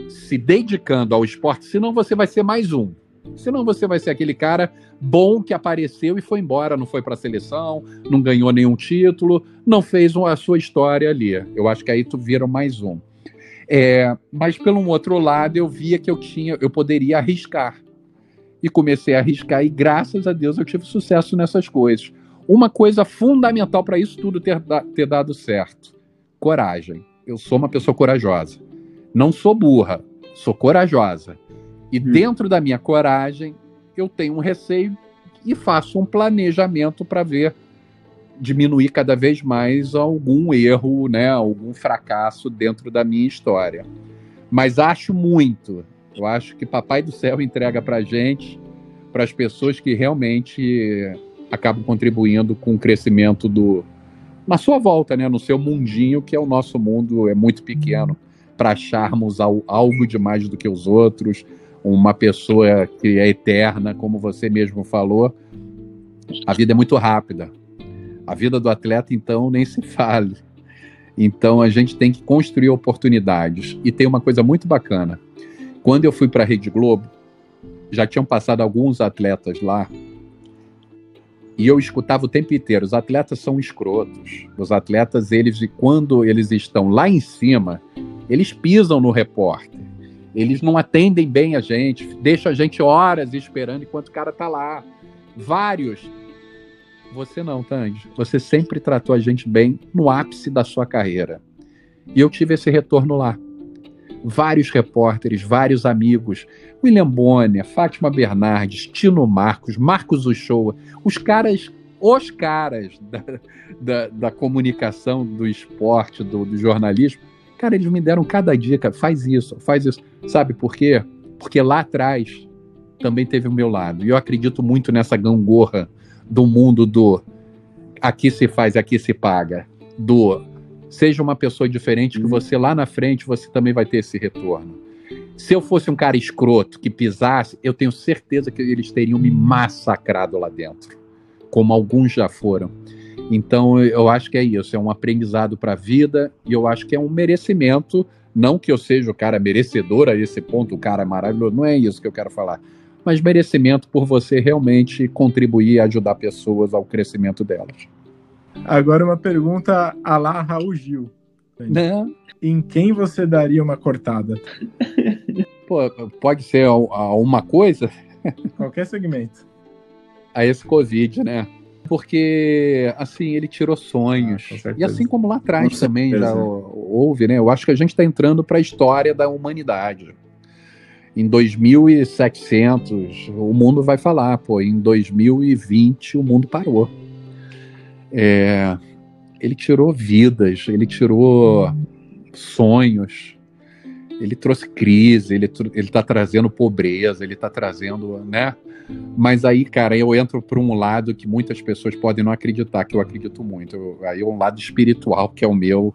se dedicando ao esporte, senão você vai ser mais um. Senão você vai ser aquele cara bom que apareceu e foi embora, não foi para a seleção, não ganhou nenhum título, não fez a sua história ali. Eu acho que aí tu vira mais um. É, mas pelo outro lado, eu via que eu tinha, eu poderia arriscar. E comecei a arriscar e graças a Deus eu tive sucesso nessas coisas. Uma coisa fundamental para isso tudo ter, ter dado certo: coragem. Eu sou uma pessoa corajosa. Não sou burra, sou corajosa. E hum. dentro da minha coragem, eu tenho um receio e faço um planejamento para ver diminuir cada vez mais algum erro, né, algum fracasso dentro da minha história. Mas acho muito. Eu acho que Papai do Céu entrega para gente, para as pessoas que realmente acabam contribuindo com o crescimento do na sua volta, né, no seu mundinho, que é o nosso mundo é muito pequeno para acharmos algo de mais do que os outros, uma pessoa que é eterna, como você mesmo falou. A vida é muito rápida. A vida do atleta, então, nem se fale. Então, a gente tem que construir oportunidades. E tem uma coisa muito bacana. Quando eu fui para a Rede Globo, já tinham passado alguns atletas lá e eu escutava o tempo inteiro: os atletas são escrotos. Os atletas, eles, quando eles estão lá em cima, eles pisam no repórter. Eles não atendem bem a gente, deixam a gente horas esperando enquanto o cara tá lá. Vários. Você não, Tandy. Você sempre tratou a gente bem no ápice da sua carreira. E eu tive esse retorno lá. Vários repórteres, vários amigos. William Bonner, Fátima Bernardes, Tino Marcos, Marcos Uchoa. Os caras, os caras da, da, da comunicação, do esporte, do, do jornalismo, Cara, eles me deram cada dica, faz isso, faz isso. Sabe por quê? Porque lá atrás também teve o meu lado. E eu acredito muito nessa gangorra do mundo do aqui se faz, aqui se paga. Do seja uma pessoa diferente que uhum. você lá na frente você também vai ter esse retorno. Se eu fosse um cara escroto que pisasse, eu tenho certeza que eles teriam me massacrado lá dentro, como alguns já foram. Então, eu acho que é isso, é um aprendizado para a vida e eu acho que é um merecimento. Não que eu seja o cara merecedor a esse ponto, o cara maravilhoso, não é isso que eu quero falar. Mas merecimento por você realmente contribuir e ajudar pessoas ao crescimento delas. Agora uma pergunta a lá Raul Gil. Né? Em quem você daria uma cortada? Pô, pode ser a, a uma coisa? Qualquer segmento. A esse Covid, né? Porque assim ele tirou sonhos ah, e assim como lá atrás também já houve, né? Eu acho que a gente está entrando para a história da humanidade. Em 2700 o mundo vai falar, pô, em 2020 o mundo parou. É, ele tirou vidas, ele tirou sonhos, ele trouxe crise, ele está trazendo pobreza, ele está trazendo, né? Mas aí, cara, eu entro por um lado que muitas pessoas podem não acreditar, que eu acredito muito. Eu, aí é um lado espiritual, que é o meu.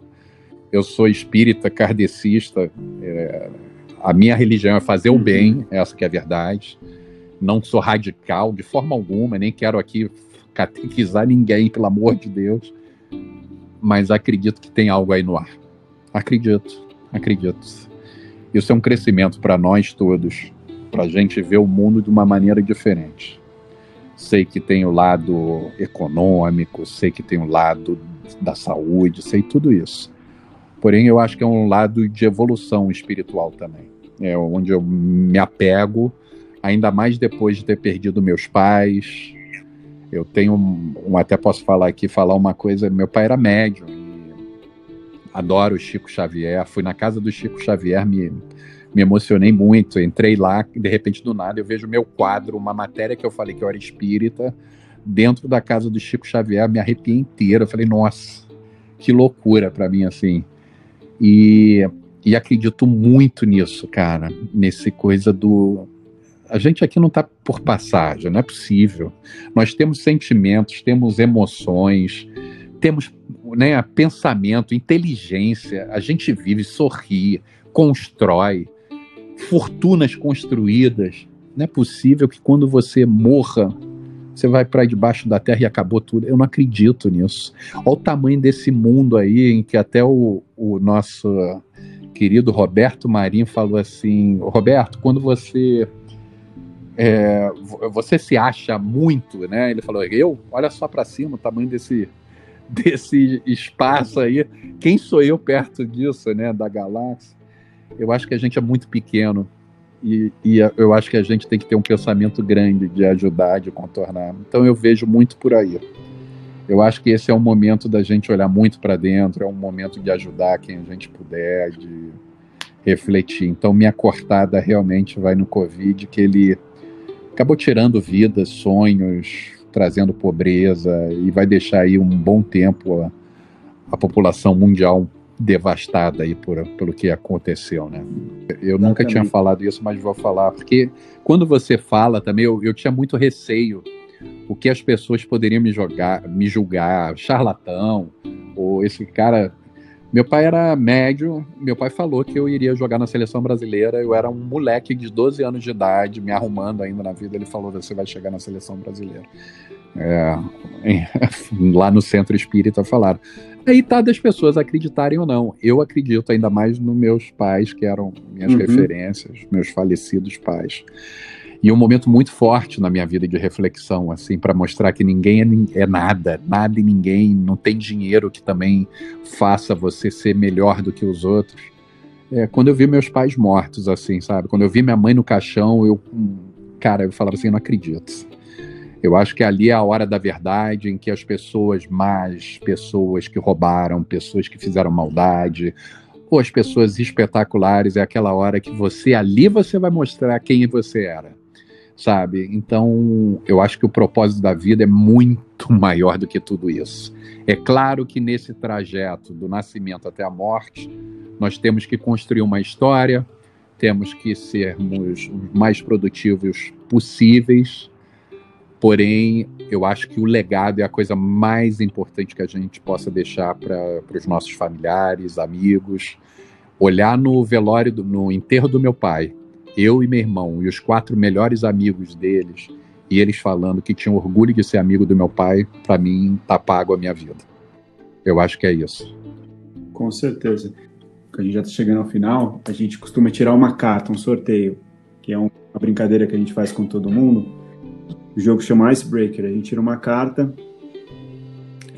Eu sou espírita, kardecista, é, a minha religião é fazer o uhum. bem, essa que é a verdade. Não sou radical de forma alguma, nem quero aqui catequizar ninguém, pelo amor de Deus. Mas acredito que tem algo aí no ar. Acredito, acredito. Isso é um crescimento para nós todos, para a gente ver o mundo de uma maneira diferente. Sei que tem o lado econômico, sei que tem o lado da saúde, sei tudo isso. Porém, eu acho que é um lado de evolução espiritual também. É onde eu me apego, ainda mais depois de ter perdido meus pais. Eu tenho, um, até posso falar aqui, falar uma coisa. Meu pai era médium adoro o Chico Xavier. Fui na casa do Chico Xavier, me, me emocionei muito. Entrei lá, de repente, do nada, eu vejo meu quadro, uma matéria que eu falei que eu era espírita, dentro da casa do Chico Xavier, me arrepiei inteiro. Eu falei, nossa, que loucura para mim, assim. E, e acredito muito nisso, cara, nesse coisa do. A gente aqui não está por passagem, não é possível. Nós temos sentimentos, temos emoções, temos né, pensamento, inteligência. A gente vive, sorri, constrói, fortunas construídas. Não é possível que quando você morra, você vai para debaixo da terra e acabou tudo. Eu não acredito nisso. Olha o tamanho desse mundo aí, em que até o, o nosso querido Roberto Marinho falou assim: Roberto, quando você. É, você se acha muito, né? Ele falou: eu? Olha só para cima, o tamanho desse, desse espaço aí. Quem sou eu perto disso, né? Da galáxia? Eu acho que a gente é muito pequeno e, e, eu acho que a gente tem que ter um pensamento grande de ajudar, de contornar. Então eu vejo muito por aí. Eu acho que esse é um momento da gente olhar muito para dentro, é um momento de ajudar quem a gente puder, de refletir. Então minha cortada realmente vai no Covid, que ele acabou tirando vidas, sonhos, trazendo pobreza e vai deixar aí um bom tempo a, a população mundial devastada aí por, pelo que aconteceu, né? Eu Exatamente. nunca tinha falado isso, mas vou falar, porque quando você fala também, eu, eu tinha muito receio o que as pessoas poderiam me jogar, me julgar, charlatão, ou esse cara. Meu pai era médio, meu pai falou que eu iria jogar na seleção brasileira. Eu era um moleque de 12 anos de idade, me arrumando ainda na vida. Ele falou: você vai chegar na seleção brasileira. É, lá no centro espírita falaram. Aí tá das pessoas acreditarem ou não. Eu acredito ainda mais nos meus pais, que eram minhas uhum. referências, meus falecidos pais. E um momento muito forte na minha vida de reflexão, assim, para mostrar que ninguém é, é, nada, nada e ninguém, não tem dinheiro que também faça você ser melhor do que os outros. É, quando eu vi meus pais mortos, assim, sabe? Quando eu vi minha mãe no caixão, eu, hum, cara, eu falava assim, não acredito eu acho que ali é a hora da verdade, em que as pessoas más, pessoas que roubaram, pessoas que fizeram maldade, ou as pessoas espetaculares, é aquela hora que você ali você vai mostrar quem você era, sabe? Então, eu acho que o propósito da vida é muito maior do que tudo isso. É claro que nesse trajeto do nascimento até a morte, nós temos que construir uma história, temos que sermos os mais produtivos possíveis, Porém, eu acho que o legado é a coisa mais importante que a gente possa deixar para os nossos familiares, amigos. Olhar no velório, do, no enterro do meu pai, eu e meu irmão, e os quatro melhores amigos deles, e eles falando que tinham orgulho de ser amigo do meu pai, para mim, tá pago a minha vida. Eu acho que é isso. Com certeza. A gente já está chegando ao final, a gente costuma tirar uma carta, um sorteio, que é uma brincadeira que a gente faz com todo mundo o jogo chama Icebreaker. A gente tira uma carta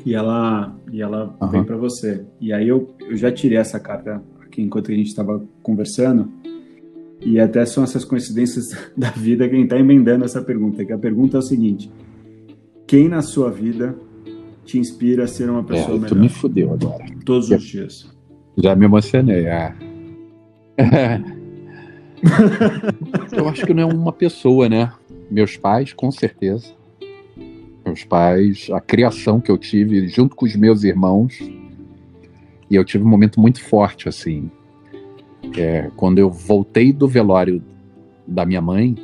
e ela, e ela uhum. vem para você. E aí eu, eu já tirei essa carta aqui enquanto a gente estava conversando. E até são essas coincidências da vida que a gente está emendando essa pergunta. Que a pergunta é o seguinte: Quem na sua vida te inspira a ser uma pessoa é, melhor? Tu me fudeu agora. Todos os dias. Já me emocionei. Ah. eu acho que não é uma pessoa, né? Meus pais, com certeza. Meus pais, a criação que eu tive junto com os meus irmãos. E eu tive um momento muito forte, assim. É, quando eu voltei do velório da minha mãe,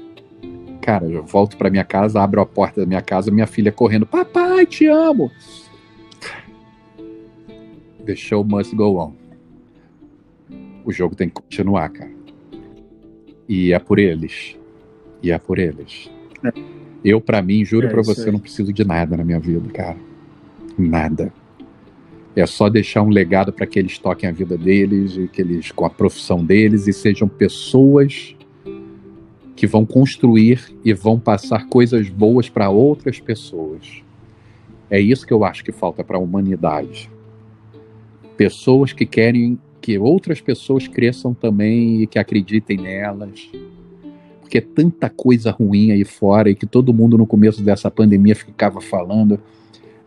cara, eu volto para minha casa, abro a porta da minha casa, minha filha correndo: Papai, te amo! The show must go on. O jogo tem que continuar, cara. E é por eles. E é por eles. É. Eu, para mim, juro é para você, aí. não preciso de nada na minha vida, cara. Nada. É só deixar um legado para que eles toquem a vida deles, e que eles, com a profissão deles, e sejam pessoas que vão construir e vão passar coisas boas para outras pessoas. É isso que eu acho que falta para a humanidade. Pessoas que querem que outras pessoas cresçam também e que acreditem nelas. Porque é tanta coisa ruim aí fora e que todo mundo no começo dessa pandemia ficava falando.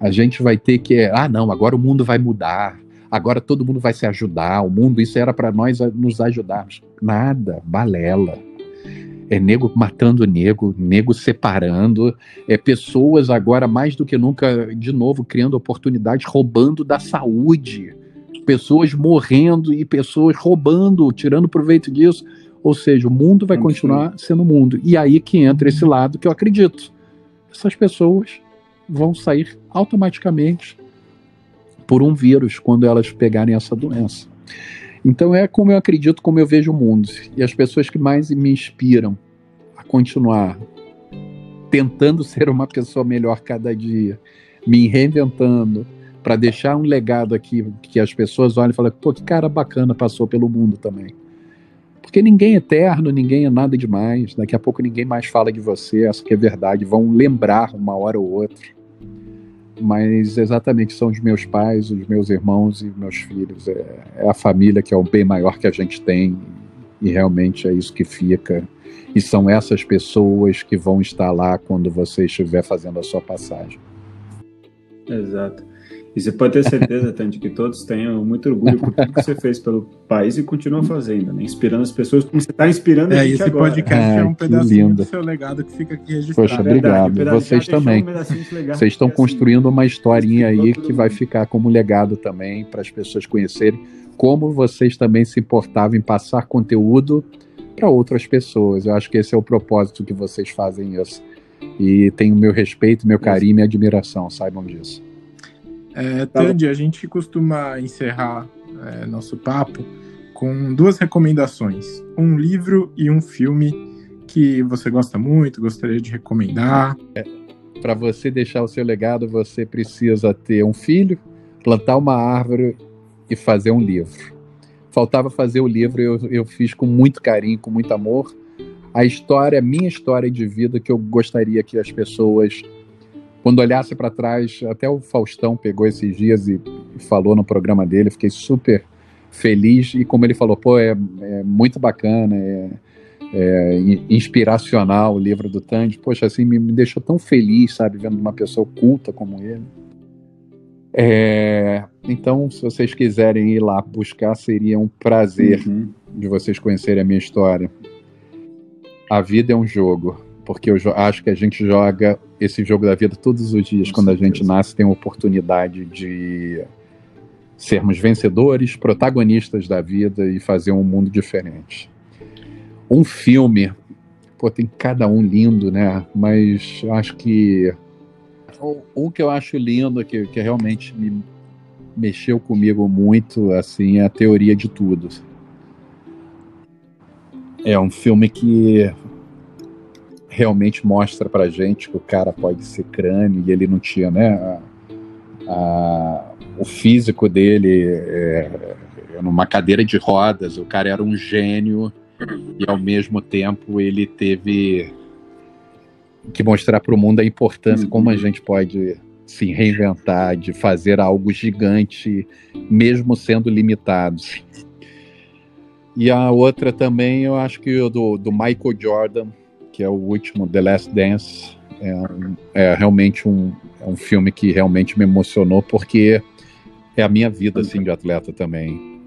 A gente vai ter que. Ah, não, agora o mundo vai mudar. Agora todo mundo vai se ajudar. O mundo, isso era para nós nos ajudarmos. Nada, balela é nego matando nego, nego separando, é pessoas agora mais do que nunca, de novo, criando oportunidades, roubando da saúde, pessoas morrendo e pessoas roubando, tirando proveito disso. Ou seja, o mundo vai continuar sendo mundo. E aí que entra esse lado que eu acredito. Essas pessoas vão sair automaticamente por um vírus quando elas pegarem essa doença. Então é como eu acredito, como eu vejo o mundo. E as pessoas que mais me inspiram a continuar tentando ser uma pessoa melhor cada dia, me reinventando, para deixar um legado aqui que as pessoas olhem e falem, pô, que cara bacana passou pelo mundo também. Porque ninguém é eterno, ninguém é nada demais. Daqui a pouco ninguém mais fala de você, essa que é verdade. Vão lembrar uma hora ou outra mas exatamente são os meus pais, os meus irmãos e meus filhos. É, é, a família que é o bem maior que a gente tem e realmente é isso que fica. E são essas pessoas que vão estar lá quando você estiver fazendo a sua passagem. Exato. E você pode ter certeza, Tandy, que todos tenham muito orgulho por tudo que você fez pelo país e continua fazendo, né? Inspirando as pessoas como você está inspirando a é, gente esse agora. podcast é, é um pedacinho lindo. do seu legado que fica aqui registrado. Poxa, obrigado. Verdade, Vocês também. Um Vocês estão construindo uma historinha aí que vai ficar como legado também para as pessoas conhecerem como vocês também se importavam em passar conteúdo para outras pessoas. Eu acho que esse é o propósito que vocês fazem isso. E tenho meu respeito, meu carinho e minha admiração, saibam disso. É, tá Tandy, a gente costuma encerrar é, nosso papo com duas recomendações: um livro e um filme que você gosta muito, gostaria de recomendar. É, Para você deixar o seu legado, você precisa ter um filho, plantar uma árvore e fazer um livro. Faltava fazer o livro, eu, eu fiz com muito carinho, com muito amor. A história, minha história de vida que eu gostaria que as pessoas quando olhasse para trás, até o Faustão pegou esses dias e, falou no programa dele, fiquei super feliz. E como ele falou, pô, é, é muito bacana, é, é, inspiracional o livro do Tandy. Poxa, assim, me, me, deixou tão feliz, sabe, vendo uma pessoa culta como ele. É, então, se vocês quiserem ir lá buscar, seria um prazer uhum. de vocês conhecerem a minha história. A vida é um jogo porque eu acho que a gente joga esse jogo da vida todos os dias. Com Quando certeza. a gente nasce, tem a oportunidade de sermos vencedores, protagonistas da vida e fazer um mundo diferente. Um filme, pô, tem cada um lindo, né? Mas acho que um que eu acho lindo, que, que realmente me mexeu comigo muito, assim, é a teoria de tudo. É um filme que realmente mostra pra gente que o cara pode ser crânio e ele não tinha, né? A, a, o físico dele é, numa cadeira de rodas, o cara era um gênio e ao mesmo tempo ele teve que mostrar para o mundo a importância, como a gente pode se reinventar, de fazer algo gigante, mesmo sendo limitados. E a outra também, eu acho que do, do Michael Jordan, que é o último, The Last Dance. É, é realmente um, é um filme que realmente me emocionou, porque é a minha vida assim, de atleta também.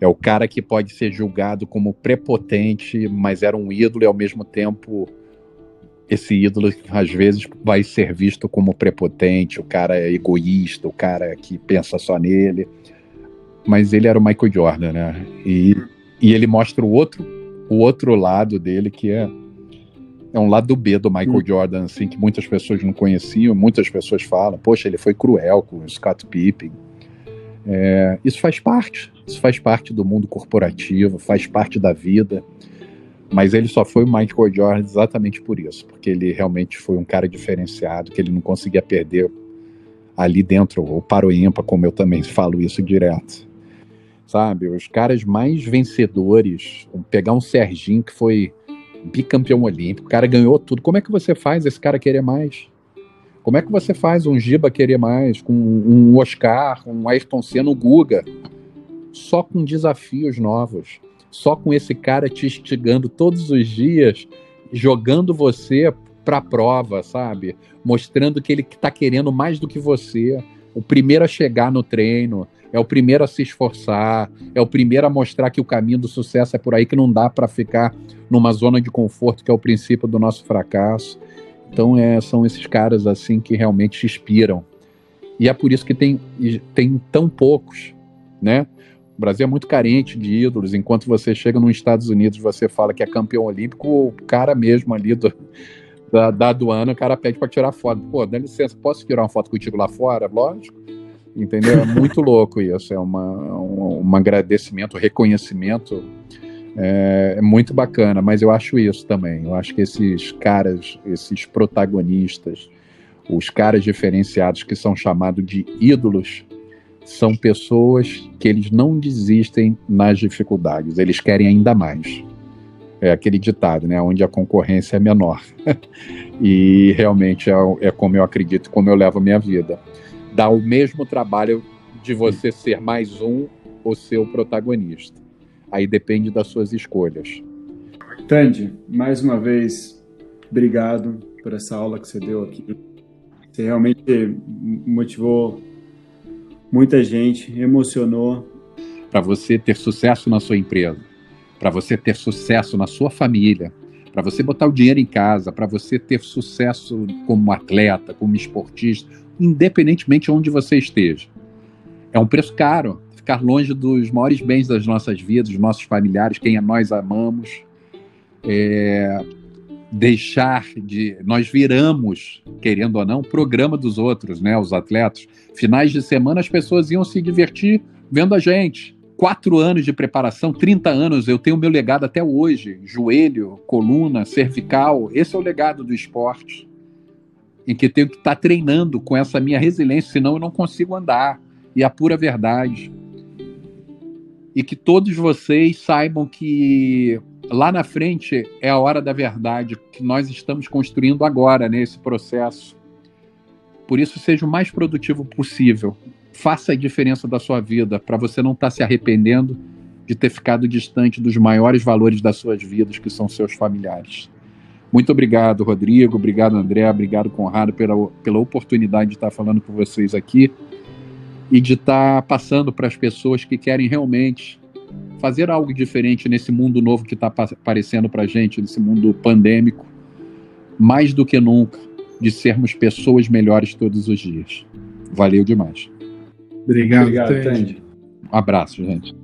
É o cara que pode ser julgado como prepotente, mas era um ídolo e ao mesmo tempo esse ídolo às vezes vai ser visto como prepotente, o cara é egoísta, o cara que pensa só nele. Mas ele era o Michael Jordan, né? E, e ele mostra o outro, o outro lado dele que é é um lado B do Michael hum. Jordan, assim, que muitas pessoas não conheciam, muitas pessoas falam, poxa, ele foi cruel com o Scott Pippen. É, isso faz parte, isso faz parte do mundo corporativo, faz parte da vida. Mas ele só foi o Michael Jordan exatamente por isso, porque ele realmente foi um cara diferenciado, que ele não conseguia perder ali dentro, o paro ímpar, como eu também falo isso direto. Sabe, os caras mais vencedores, pegar um Serginho que foi bicampeão olímpico, o cara ganhou tudo. Como é que você faz esse cara querer mais? Como é que você faz um Giba querer mais, com um Oscar, um Ayrton Senna, um Guga? Só com desafios novos. Só com esse cara te instigando todos os dias, jogando você para a prova, sabe? Mostrando que ele está querendo mais do que você. O primeiro a chegar no treino, é o primeiro a se esforçar, é o primeiro a mostrar que o caminho do sucesso é por aí, que não dá para ficar numa zona de conforto, que é o princípio do nosso fracasso. Então é, são esses caras assim que realmente inspiram. E é por isso que tem, tem tão poucos, né? O Brasil é muito carente de ídolos. Enquanto você chega nos Estados Unidos, você fala que é campeão olímpico, o cara mesmo ali do, da, da aduana, o cara pede para tirar foto. Pô, dá licença, posso tirar uma foto contigo lá fora? Lógico. Entendeu? É muito louco isso. É uma, um, um agradecimento, reconhecimento. É, é, muito bacana, mas eu acho isso também. Eu acho que esses caras, esses protagonistas, os caras diferenciados que são chamados de ídolos, são pessoas que eles não desistem nas dificuldades, eles querem ainda mais. É aquele ditado, né? Onde a concorrência é menor. e realmente é, é como eu acredito, como eu levo a minha vida dá o mesmo trabalho de você ser mais um ou ser o protagonista. Aí depende das suas escolhas. Tandy, mais uma vez, obrigado por essa aula que você deu aqui. Você realmente motivou muita gente, emocionou. Para você ter sucesso na sua empresa, para você ter sucesso na sua família, para você botar o dinheiro em casa, para você ter sucesso como atleta, como esportista, independentemente de onde você esteja. É um preço caro ficar longe dos maiores bens das nossas vidas, dos nossos familiares, quem nós amamos. É, deixar de. Nós viramos, querendo ou não, programa dos outros, né? Os atletas. Finais de semana as pessoas iam se divertir vendo a gente. Quatro anos de preparação, 30 anos, eu tenho meu legado até hoje. Joelho, coluna, cervical, esse é o legado do esporte em que tenho que estar tá treinando com essa minha resiliência, senão eu não consigo andar. E a pura verdade. E que todos vocês saibam que lá na frente é a hora da verdade que nós estamos construindo agora nesse processo. Por isso, seja o mais produtivo possível. Faça a diferença da sua vida para você não estar tá se arrependendo de ter ficado distante dos maiores valores das suas vidas, que são seus familiares. Muito obrigado, Rodrigo. Obrigado, André. Obrigado, Conrado, pela, pela oportunidade de estar falando com vocês aqui e de estar passando para as pessoas que querem realmente fazer algo diferente nesse mundo novo que está aparecendo para a gente, nesse mundo pandêmico, mais do que nunca, de sermos pessoas melhores todos os dias. Valeu demais. Obrigado, Obrigado Tandy. Um abraço, gente.